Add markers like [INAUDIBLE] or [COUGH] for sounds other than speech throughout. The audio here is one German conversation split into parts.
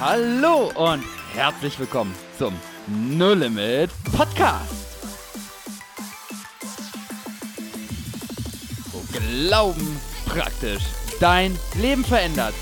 Hallo und herzlich willkommen zum No Limit Podcast. Wo Glauben praktisch dein Leben verändert.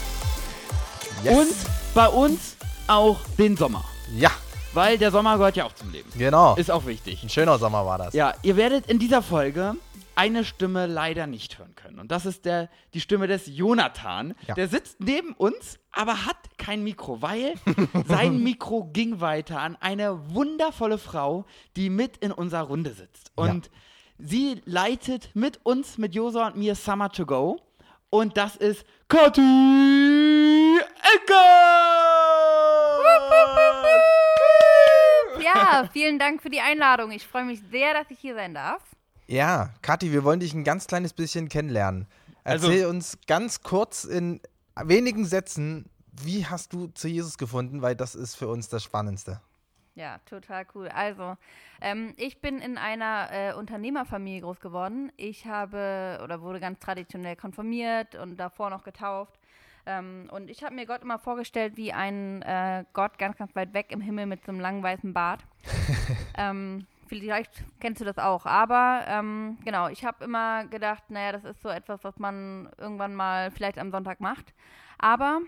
Yes. Und bei uns auch den Sommer. Ja, Weil der Sommer gehört ja auch zum Leben. genau. Ist auch wichtig. Ein schöner Sommer war das. Ja, ihr werdet in dieser Folge eine Stimme leider nicht hören können. Und das ist der, die Stimme des Jonathan. Ja. Der sitzt neben uns, aber hat kein Mikro, weil [LAUGHS] sein Mikro ging weiter an eine wundervolle Frau, die mit in unserer Runde sitzt. Und sie leitet mit uns, mit Josa und mir Summer to Go. Und das ist Kathi Ecker! Ja, vielen Dank für die Einladung. Ich freue mich sehr, dass ich hier sein darf. Ja, Kathi, wir wollen dich ein ganz kleines bisschen kennenlernen. Also- Erzähl uns ganz kurz in wenigen Sätzen, wie hast du zu Jesus gefunden, weil das ist für uns das Spannendste. Ja, total cool. Also, ähm, ich bin in einer äh, Unternehmerfamilie groß geworden. Ich habe oder wurde ganz traditionell konfirmiert und davor noch getauft. Ähm, und ich habe mir Gott immer vorgestellt wie ein äh, Gott ganz, ganz weit weg im Himmel mit so einem langen weißen Bart. [LAUGHS] ähm, vielleicht kennst du das auch. Aber ähm, genau, ich habe immer gedacht, naja, das ist so etwas, was man irgendwann mal vielleicht am Sonntag macht. Aber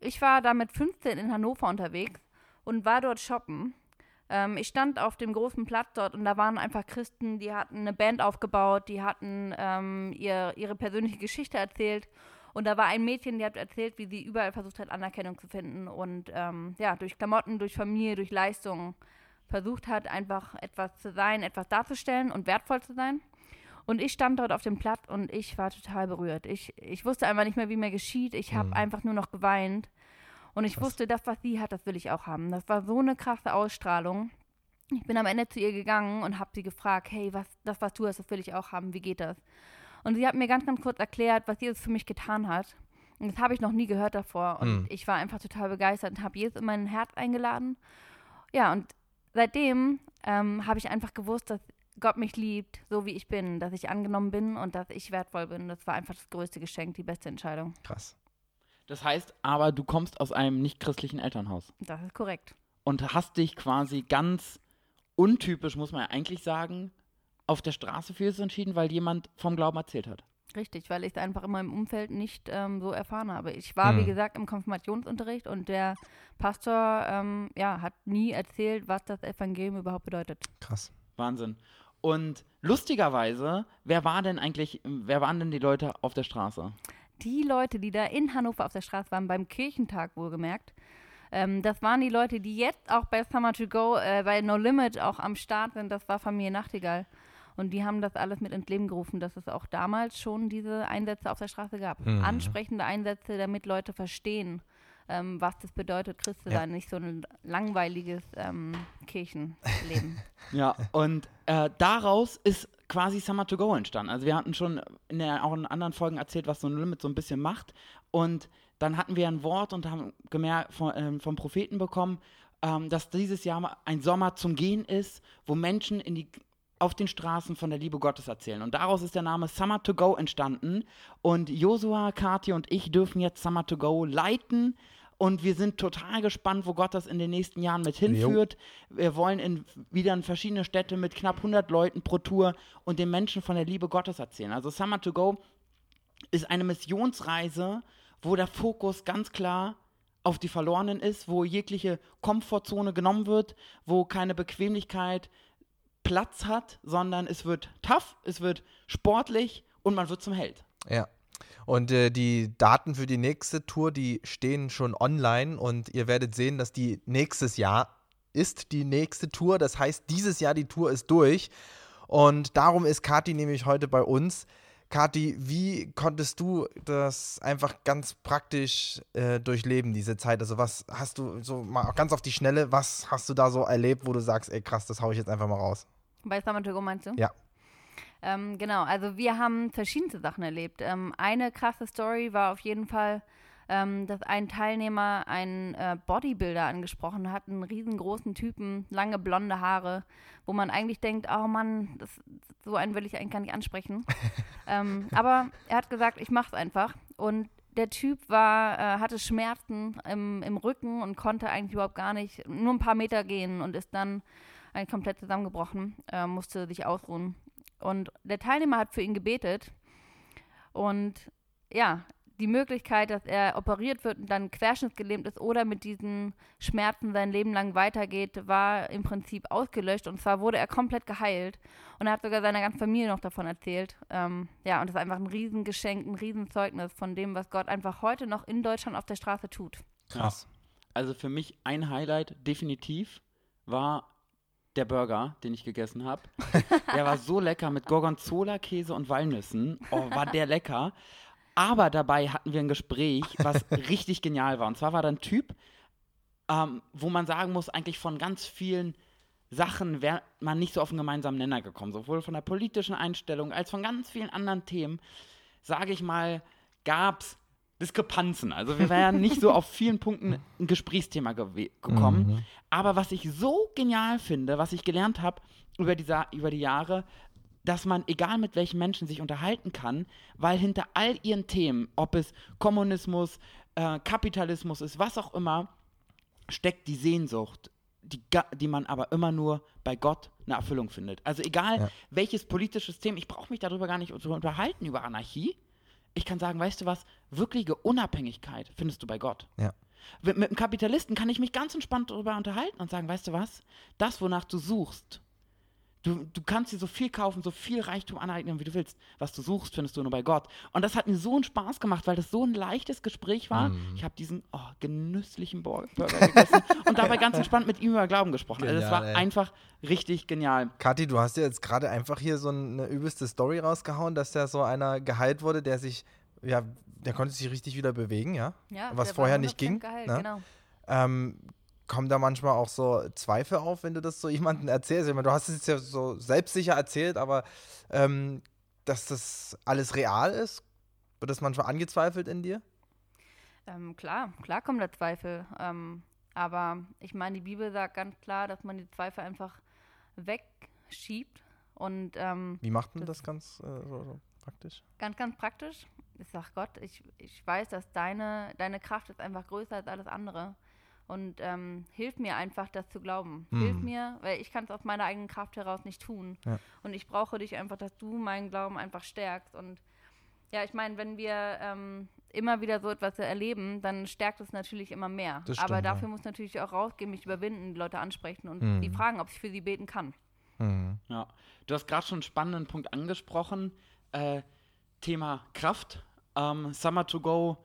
ich war da mit 15 in Hannover unterwegs und war dort shoppen. Ähm, ich stand auf dem großen Platz dort und da waren einfach Christen, die hatten eine Band aufgebaut, die hatten ähm, ihr, ihre persönliche Geschichte erzählt. Und da war ein Mädchen, die hat erzählt, wie sie überall versucht hat, Anerkennung zu finden und ähm, ja, durch Klamotten, durch Familie, durch Leistung versucht hat, einfach etwas zu sein, etwas darzustellen und wertvoll zu sein. Und ich stand dort auf dem Platz und ich war total berührt. Ich, ich wusste einfach nicht mehr, wie mir geschieht. Ich habe einfach nur noch geweint. Und ich wusste, das, was sie hat, das will ich auch haben. Das war so eine krasse Ausstrahlung. Ich bin am Ende zu ihr gegangen und habe sie gefragt, hey, was, das, was du hast, das will ich auch haben. Wie geht das? Und sie hat mir ganz, ganz kurz erklärt, was Jesus für mich getan hat. Und das habe ich noch nie gehört davor. Und Mhm. ich war einfach total begeistert und habe Jesus in mein Herz eingeladen. Ja, und seitdem ähm, habe ich einfach gewusst, dass Gott mich liebt, so wie ich bin, dass ich angenommen bin und dass ich wertvoll bin. Das war einfach das größte Geschenk, die beste Entscheidung. Krass. Das heißt aber, du kommst aus einem nicht-christlichen Elternhaus. Das ist korrekt. und hast dich quasi ganz untypisch, muss man ja eigentlich sagen, auf der Straße für Jesus entschieden, weil jemand vom Glauben erzählt hat. Richtig, weil ich es einfach in meinem Umfeld nicht ähm, so erfahren habe. Ich war, wie Hm. gesagt, im Konfirmationsunterricht und der Pastor ähm, ja, hat nie erzählt, was das Evangelium überhaupt bedeutet. Krass. Wahnsinn. Und lustigerweise, wer war denn eigentlich, wer waren denn die Leute auf der Straße? Die Leute, die da in Hannover auf der Straße waren, beim Kirchentag wohlgemerkt, ähm, das waren die Leute, die jetzt auch bei Summer to Go, äh, bei No Limit auch am Start sind. Das war Familie Nachtigall. Und die haben das alles mit ins Leben gerufen, dass es auch damals schon diese Einsätze auf der Straße gab. Mhm. Ansprechende Einsätze, damit Leute verstehen, ähm, was das bedeutet, Christ zu Ja. sein, nicht so ein langweiliges ähm, Kirchenleben. [LAUGHS] Ja, und äh, daraus ist quasi Summer to Go entstanden. Also wir hatten schon in der, auch in anderen Folgen erzählt, was so ein Limit so ein bisschen macht. Und dann hatten wir ein Wort und haben gemerkt, von, ähm, vom Propheten bekommen, ähm, dass dieses Jahr ein Sommer zum Gehen ist, wo Menschen in die, auf den Straßen von der Liebe Gottes erzählen. Und daraus ist der Name Summer to Go entstanden. Und Josua, Kathi und ich dürfen jetzt Summer to Go leiten. Und wir sind total gespannt, wo Gott das in den nächsten Jahren mit hinführt. Wir wollen in, wieder in verschiedene Städte mit knapp 100 Leuten pro Tour und den Menschen von der Liebe Gottes erzählen. Also Summer to Go ist eine Missionsreise, wo der Fokus ganz klar auf die Verlorenen ist, wo jegliche Komfortzone genommen wird, wo keine Bequemlichkeit Platz hat, sondern es wird tough, es wird sportlich und man wird zum Held. Ja. Und äh, die Daten für die nächste Tour, die stehen schon online und ihr werdet sehen, dass die nächstes Jahr ist die nächste Tour. Das heißt, dieses Jahr die Tour ist durch. Und darum ist Kathi nämlich heute bei uns. Kathi, wie konntest du das einfach ganz praktisch äh, durchleben, diese Zeit? Also was hast du so mal ganz auf die Schnelle, was hast du da so erlebt, wo du sagst, ey krass, das hau ich jetzt einfach mal raus? Bei Summer to Go meinst du? Ja. Ähm, genau, also wir haben verschiedenste Sachen erlebt. Ähm, eine krasse Story war auf jeden Fall, ähm, dass ein Teilnehmer einen äh, Bodybuilder angesprochen hat, einen riesengroßen Typen, lange blonde Haare, wo man eigentlich denkt, oh Mann, das, so einen will ich eigentlich gar nicht ansprechen. [LAUGHS] ähm, aber er hat gesagt, ich mach's einfach. Und der Typ war, äh, hatte Schmerzen im, im Rücken und konnte eigentlich überhaupt gar nicht, nur ein paar Meter gehen und ist dann eigentlich komplett zusammengebrochen, äh, musste sich ausruhen. Und der Teilnehmer hat für ihn gebetet und ja, die Möglichkeit, dass er operiert wird und dann querschnittsgelähmt ist oder mit diesen Schmerzen sein Leben lang weitergeht, war im Prinzip ausgelöscht. Und zwar wurde er komplett geheilt. Und er hat sogar seiner ganzen Familie noch davon erzählt. Ähm, ja, und das ist einfach ein Riesengeschenk, ein Riesenzeugnis von dem, was Gott einfach heute noch in Deutschland auf der Straße tut. Krass. Also für mich ein Highlight definitiv war der Burger, den ich gegessen habe. [LAUGHS] der war so lecker mit Gorgonzola-Käse und Walnüssen. Oh, war der lecker. Aber dabei hatten wir ein Gespräch, was [LAUGHS] richtig genial war. Und zwar war da ein Typ, ähm, wo man sagen muss, eigentlich von ganz vielen Sachen wäre man nicht so auf einen gemeinsamen Nenner gekommen. Sowohl von der politischen Einstellung als von ganz vielen anderen Themen, sage ich mal, gab es Diskrepanzen. Also wir wären nicht so auf vielen Punkten ein Gesprächsthema ge gekommen. Mhm. Aber was ich so genial finde, was ich gelernt habe über, über die Jahre, dass man, egal mit welchen Menschen, sich unterhalten kann, weil hinter all ihren Themen, ob es Kommunismus, äh, Kapitalismus ist, was auch immer, steckt die Sehnsucht, die, die man aber immer nur bei Gott eine Erfüllung findet. Also egal ja. welches politisches Thema, ich brauche mich darüber gar nicht zu unterhalten, über Anarchie. Ich kann sagen, weißt du was, wirkliche Unabhängigkeit findest du bei Gott. Ja. Mit, mit einem Kapitalisten kann ich mich ganz entspannt darüber unterhalten und sagen, weißt du was, das, wonach du suchst, Du, du kannst dir so viel kaufen, so viel Reichtum aneignen, wie du willst. Was du suchst, findest du nur bei Gott. Und das hat mir so einen Spaß gemacht, weil das so ein leichtes Gespräch war. Mm. Ich habe diesen oh, genüsslichen Burger gegessen [LAUGHS] und dabei ganz entspannt mit ihm über Glauben gesprochen. Genial, also das war ey. einfach richtig genial. Kathi, du hast ja jetzt gerade einfach hier so eine übelste Story rausgehauen, dass da so einer geheilt wurde, der sich, ja, der konnte sich richtig wieder bewegen, ja? Ja, was vorher nicht ging. Geheilt, ne? genau. Ähm, kommen da manchmal auch so Zweifel auf, wenn du das so jemandem erzählst? Ich meine, du hast es jetzt ja so selbstsicher erzählt, aber ähm, dass das alles real ist, wird das manchmal angezweifelt in dir? Ähm, klar, klar kommen da Zweifel. Ähm, aber ich meine, die Bibel sagt ganz klar, dass man die Zweifel einfach wegschiebt. Und, ähm, Wie macht man das, das ganz äh, so, so praktisch? Ganz, ganz praktisch. Ich sag Gott, ich, ich weiß, dass deine, deine Kraft ist einfach größer als alles andere und ähm, hilf mir einfach, das zu glauben. Mhm. Hilf mir, weil ich kann es aus meiner eigenen Kraft heraus nicht tun. Ja. Und ich brauche dich einfach, dass du meinen Glauben einfach stärkst. Und ja, ich meine, wenn wir ähm, immer wieder so etwas erleben, dann stärkt es natürlich immer mehr. Stimmt, Aber dafür ja. muss natürlich auch rausgehen, mich überwinden, die Leute ansprechen und mhm. die fragen, ob ich für sie beten kann. Mhm. Ja, du hast gerade schon einen spannenden Punkt angesprochen. Äh, Thema Kraft. Ähm, Summer to Go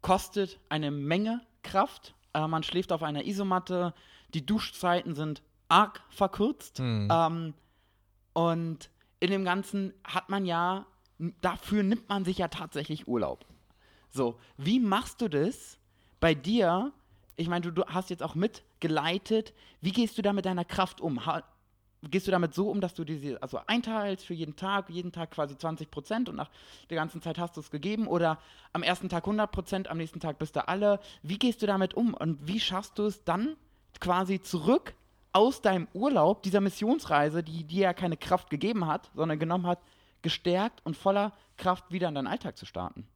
kostet eine Menge Kraft äh, man schläft auf einer Isomatte. Die Duschzeiten sind arg verkürzt. Mhm. Ähm, und in dem Ganzen hat man ja, dafür nimmt man sich ja tatsächlich Urlaub. So, wie machst du das bei dir? Ich meine, du, du hast jetzt auch mitgeleitet. Wie gehst du da mit deiner Kraft um? Ha gehst du damit so um, dass du diese also einteilst für jeden Tag, jeden Tag quasi 20 Prozent und nach der ganzen Zeit hast du es gegeben oder am ersten Tag 100 Prozent, am nächsten Tag bist du alle. Wie gehst du damit um und wie schaffst du es dann quasi zurück aus deinem Urlaub, dieser Missionsreise, die dir ja keine Kraft gegeben hat, sondern genommen hat, gestärkt und voller Kraft wieder in deinen Alltag zu starten?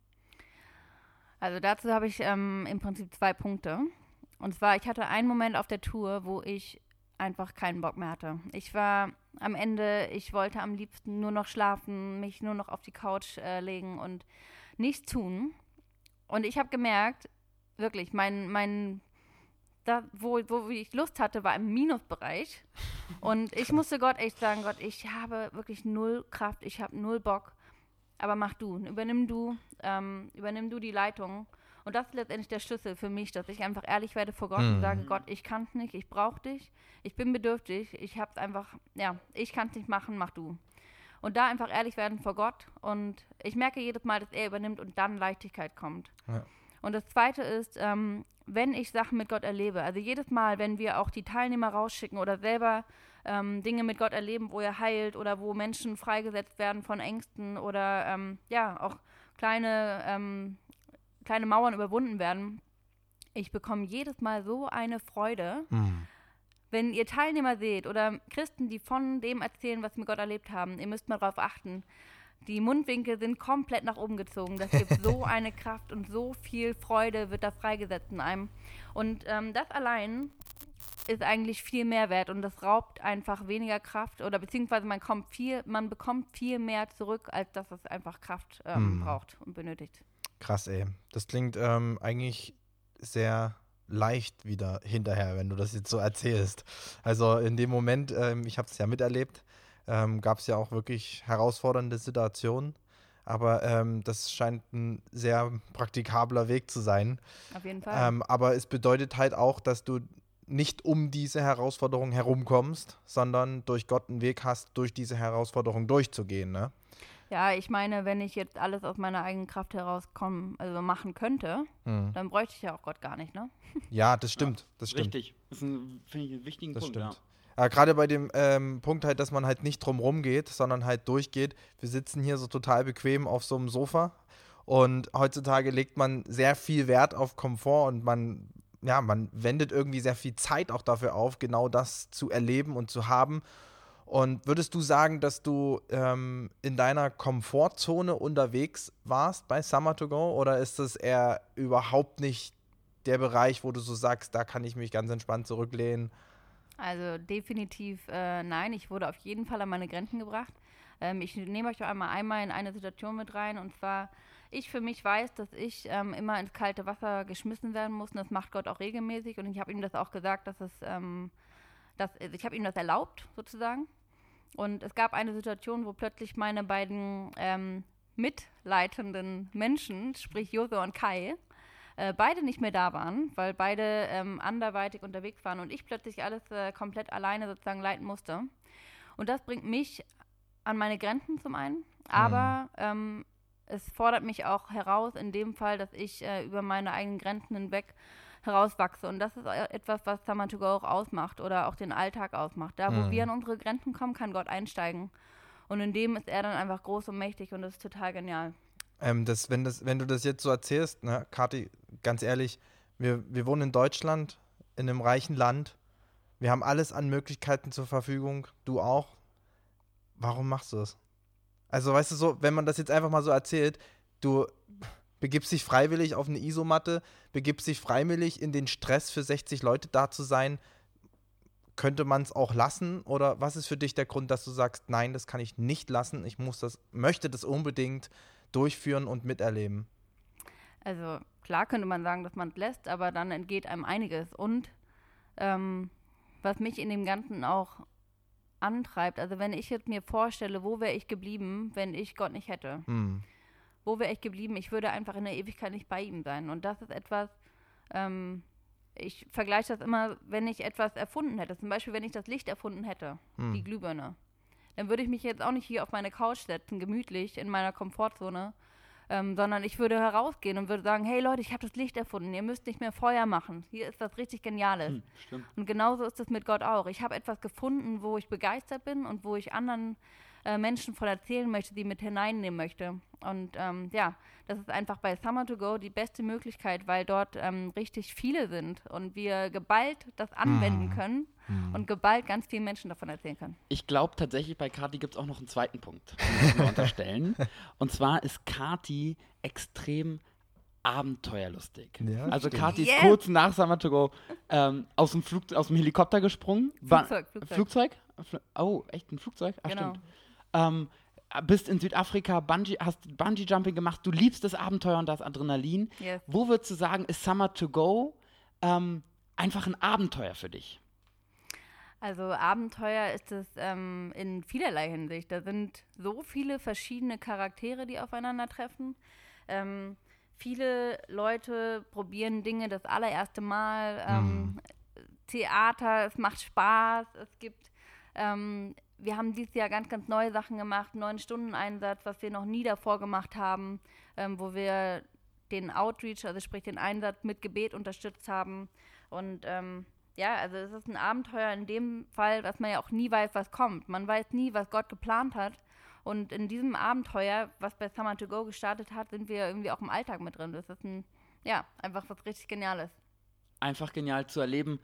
Also dazu habe ich ähm, im Prinzip zwei Punkte. Und zwar, ich hatte einen Moment auf der Tour, wo ich einfach keinen Bock mehr hatte. Ich war am Ende, ich wollte am liebsten nur noch schlafen, mich nur noch auf die Couch äh, legen und nichts tun. Und ich habe gemerkt, wirklich, mein, mein, da, wo, wo ich Lust hatte, war im Minusbereich. Und ich musste Gott echt sagen, Gott, ich habe wirklich null Kraft, ich habe null Bock. Aber mach du, übernimm du, ähm, übernimm du die Leitung. Und das ist letztendlich der Schlüssel für mich, dass ich einfach ehrlich werde vor Gott mhm. und sage, Gott, ich kann es nicht, ich brauche dich, ich bin bedürftig, ich habe es einfach, ja, ich kann es nicht machen, mach du. Und da einfach ehrlich werden vor Gott und ich merke jedes Mal, dass er übernimmt und dann Leichtigkeit kommt. Ja. Und das Zweite ist, ähm, wenn ich Sachen mit Gott erlebe, also jedes Mal, wenn wir auch die Teilnehmer rausschicken oder selber ähm, Dinge mit Gott erleben, wo er heilt oder wo Menschen freigesetzt werden von Ängsten oder ähm, ja, auch kleine ähm, kleine Mauern überwunden werden. Ich bekomme jedes Mal so eine Freude. Mhm. Wenn ihr Teilnehmer seht oder Christen, die von dem erzählen, was sie mit Gott erlebt haben, ihr müsst mal darauf achten. Die Mundwinkel sind komplett nach oben gezogen. Das gibt so [LAUGHS] eine Kraft und so viel Freude wird da freigesetzt in einem. Und ähm, das allein ist eigentlich viel mehr wert und das raubt einfach weniger Kraft oder beziehungsweise man kommt viel, man bekommt viel mehr zurück, als dass es einfach Kraft ähm, Hm. braucht und benötigt. Krass, ey. Das klingt ähm, eigentlich sehr leicht wieder hinterher, wenn du das jetzt so erzählst. Also in dem Moment, ähm, ich habe es ja miterlebt, ähm, gab es ja auch wirklich herausfordernde Situationen. Aber ähm, das scheint ein sehr praktikabler Weg zu sein. Auf jeden Fall. Ähm, aber es bedeutet halt auch, dass du nicht um diese Herausforderung herumkommst, sondern durch Gott einen Weg hast, durch diese Herausforderung durchzugehen. Ne? Ja, ich meine, wenn ich jetzt alles aus meiner eigenen Kraft herauskommen, also machen könnte, Hm. dann bräuchte ich ja auch Gott gar nicht, ne? Ja, das stimmt. Das stimmt. Richtig. Das ist ein, finde ich, einen wichtigen Das Punkt. stimmt. Ja, gerade bei dem ähm, Punkt halt, dass man halt nicht drum rumgeht, sondern halt durchgeht. Wir sitzen hier so total bequem auf so einem Sofa und heutzutage legt man sehr viel Wert auf Komfort und man, ja, man wendet irgendwie sehr viel Zeit auch dafür auf, genau das zu erleben und zu haben. Und würdest du sagen, dass du ähm, in deiner Komfortzone unterwegs warst bei Summer to Go oder ist das eher überhaupt nicht der Bereich, wo du so sagst, da kann ich mich ganz entspannt zurücklehnen? Also definitiv äh, nein, ich wurde auf jeden Fall an meine Grenzen gebracht. Ähm, ich nehme euch doch einmal einmal in eine Situation mit rein und zwar, ich für mich weiß, dass ich ähm, immer ins kalte Wasser geschmissen werden muss und das macht Gott auch regelmäßig und ich habe ihm das auch gesagt, dass es, ähm, dass, ich habe ihm das erlaubt sozusagen. Und es gab eine Situation, wo plötzlich meine beiden ähm, mitleitenden Menschen, sprich Jose und Kai, äh, beide nicht mehr da waren, weil beide ähm, anderweitig unterwegs waren und ich plötzlich alles äh, komplett alleine sozusagen leiten musste. Und das bringt mich an meine Grenzen zum einen, aber ähm, es fordert mich auch heraus in dem Fall, dass ich äh, über meine eigenen Grenzen hinweg herauswachse. Und das ist äh, etwas, was Summer to Go auch ausmacht oder auch den Alltag ausmacht. Da, wo Mhm. wir an unsere Grenzen kommen, kann Gott einsteigen. Und in dem ist er dann einfach groß und mächtig und das ist total genial. Ähm, das, wenn, das, wenn du das jetzt so erzählst, ne, Kathi, ganz ehrlich, wir, wir wohnen in Deutschland, in einem reichen Land. Wir haben alles an Möglichkeiten zur Verfügung. Du auch. Warum machst du es? Also, weißt du, so, wenn man das jetzt einfach mal so erzählt, du begibst dich freiwillig auf eine Isomatte, begibst dich freiwillig in den Stress für 60 Leute da zu sein. Könnte man es auch lassen? Oder was ist für dich der Grund, dass du sagst, nein, das kann ich nicht lassen, ich muss das, möchte das unbedingt durchführen und miterleben? Also klar könnte man sagen, dass man es lässt, aber dann entgeht einem einiges. Und ähm, was mich in dem Ganzen auch antreibt, also wenn ich jetzt mir vorstelle, wo wäre ich geblieben, wenn ich Gott nicht hätte? Hm. Wo wäre ich geblieben? Ich würde einfach in der Ewigkeit nicht bei ihm sein. Und das ist etwas, ähm, ich vergleiche das immer, wenn ich etwas erfunden hätte. Zum Beispiel, wenn ich das Licht erfunden hätte, Hm. die Glühbirne. Dann würde ich mich jetzt auch nicht hier auf meine Couch setzen, gemütlich in meiner Komfortzone, ähm, sondern ich würde herausgehen und würde sagen, hey Leute, ich habe das Licht erfunden, ihr müsst nicht mehr Feuer machen. Hier ist was richtig Geniales. Hm, stimmt. Und genauso ist es mit Gott auch. Ich habe etwas gefunden, wo ich begeistert bin und wo ich anderen äh, Menschen von erzählen möchte, die mit hineinnehmen möchte. Und ähm, ja, das ist einfach bei Summer to Go die beste Möglichkeit, weil dort ähm, richtig viele sind und wir geballt das anwenden können und geballt ganz vielen Menschen davon erzählen können. Ich glaube tatsächlich, bei Kati gibt es auch noch einen zweiten Punkt, den [LAUGHS] müssen wir unterstellen. Und zwar ist Kati extrem abenteuerlustig. Ja, also stimmt. Kati ist Yes. kurz nach Summer to Go ähm, aus, dem Flug, aus dem Helikopter gesprungen. Flugzeug, Flugzeug. Flugzeug? Fl- Oh, echt ein Flugzeug? Ah, Genau. stimmt. Ähm, bist in Südafrika, Bungee, hast Bungee-Jumping gemacht, du liebst das Abenteuer und das Adrenalin. Yes. Wo würdest du sagen, ist Summer to Go ähm, einfach ein Abenteuer für dich? Also Abenteuer ist es ähm, in vielerlei Hinsicht. Da sind so viele verschiedene Charaktere, die aufeinandertreffen. Ähm, viele Leute probieren Dinge das allererste Mal. Ähm, Theater, es macht Spaß. Es gibt, ähm, wir haben dieses Jahr ganz, ganz neue Sachen gemacht. Neun Stunden Einsatz, was wir noch nie davor gemacht haben, ähm, wo wir den Outreach, also sprich den Einsatz mit Gebet unterstützt haben. Und ähm, ja, also es ist ein Abenteuer in dem Fall, dass man ja auch nie weiß, was kommt. Man weiß nie, was Gott geplant hat. Und in diesem Abenteuer, was bei Summer to Go gestartet hat, sind wir irgendwie auch im Alltag mit drin. Das ist ein, ja, einfach was richtig Geniales. einfach genial zu erleben,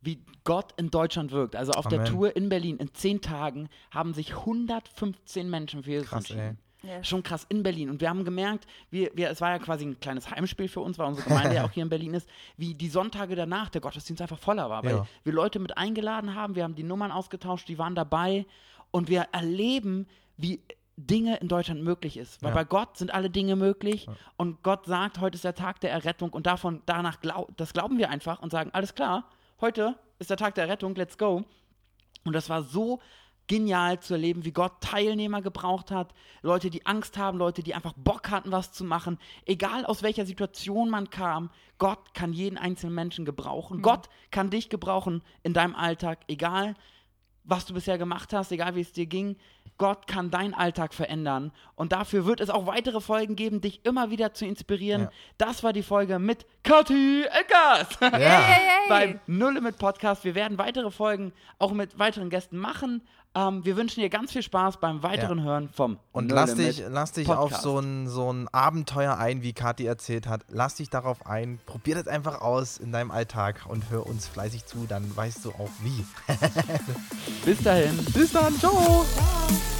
wie Gott in Deutschland wirkt. Also auf der Amen. Tour in Berlin in zehn Tagen haben sich 115 Menschen für Jesus Krass, entschieden. Yes. Schon krass in Berlin. Und wir haben gemerkt, wir, wir, es war ja quasi ein kleines Heimspiel für uns, weil unsere Gemeinde [LAUGHS] ja auch hier in Berlin ist, wie die Sonntage danach der Gottesdienst einfach voller war. Weil Ja. wir Leute mit eingeladen haben, wir haben die Nummern ausgetauscht, die waren dabei und wir erleben, wie Dinge in Deutschland möglich ist. Weil Ja. bei Gott sind alle Dinge möglich und Gott sagt, heute ist der Tag der Errettung und davon, danach glaub, das glauben wir einfach und sagen, alles klar, heute ist der Tag der Errettung, let's go. Und das war so genial zu erleben, wie Gott Teilnehmer gebraucht hat, Leute, die Angst haben, Leute, die einfach Bock hatten, was zu machen. Egal aus welcher Situation man kam, Gott kann jeden einzelnen Menschen gebrauchen. Gott kann dich gebrauchen in deinem Alltag, egal was du bisher gemacht hast, egal wie es dir ging. Gott kann deinen Alltag verändern. Und dafür wird es auch weitere Folgen geben, dich immer wieder zu inspirieren. Ja. Das war die Folge mit Kathi Eckers. Ja. Yay! beim Null Limit Podcast. Wir werden weitere Folgen auch mit weiteren Gästen machen. Ähm, wir wünschen dir ganz viel Spaß beim weiteren Hören vom Und No lass dich, lass dich auf Podcast. so ein, so ein Abenteuer ein, wie Kathi erzählt hat. Lass dich darauf ein. Probier das einfach aus in deinem Alltag und hör uns fleißig zu, dann weißt du auch wie. [LAUGHS] Bis dahin. Bis dann, ciao! Ciao.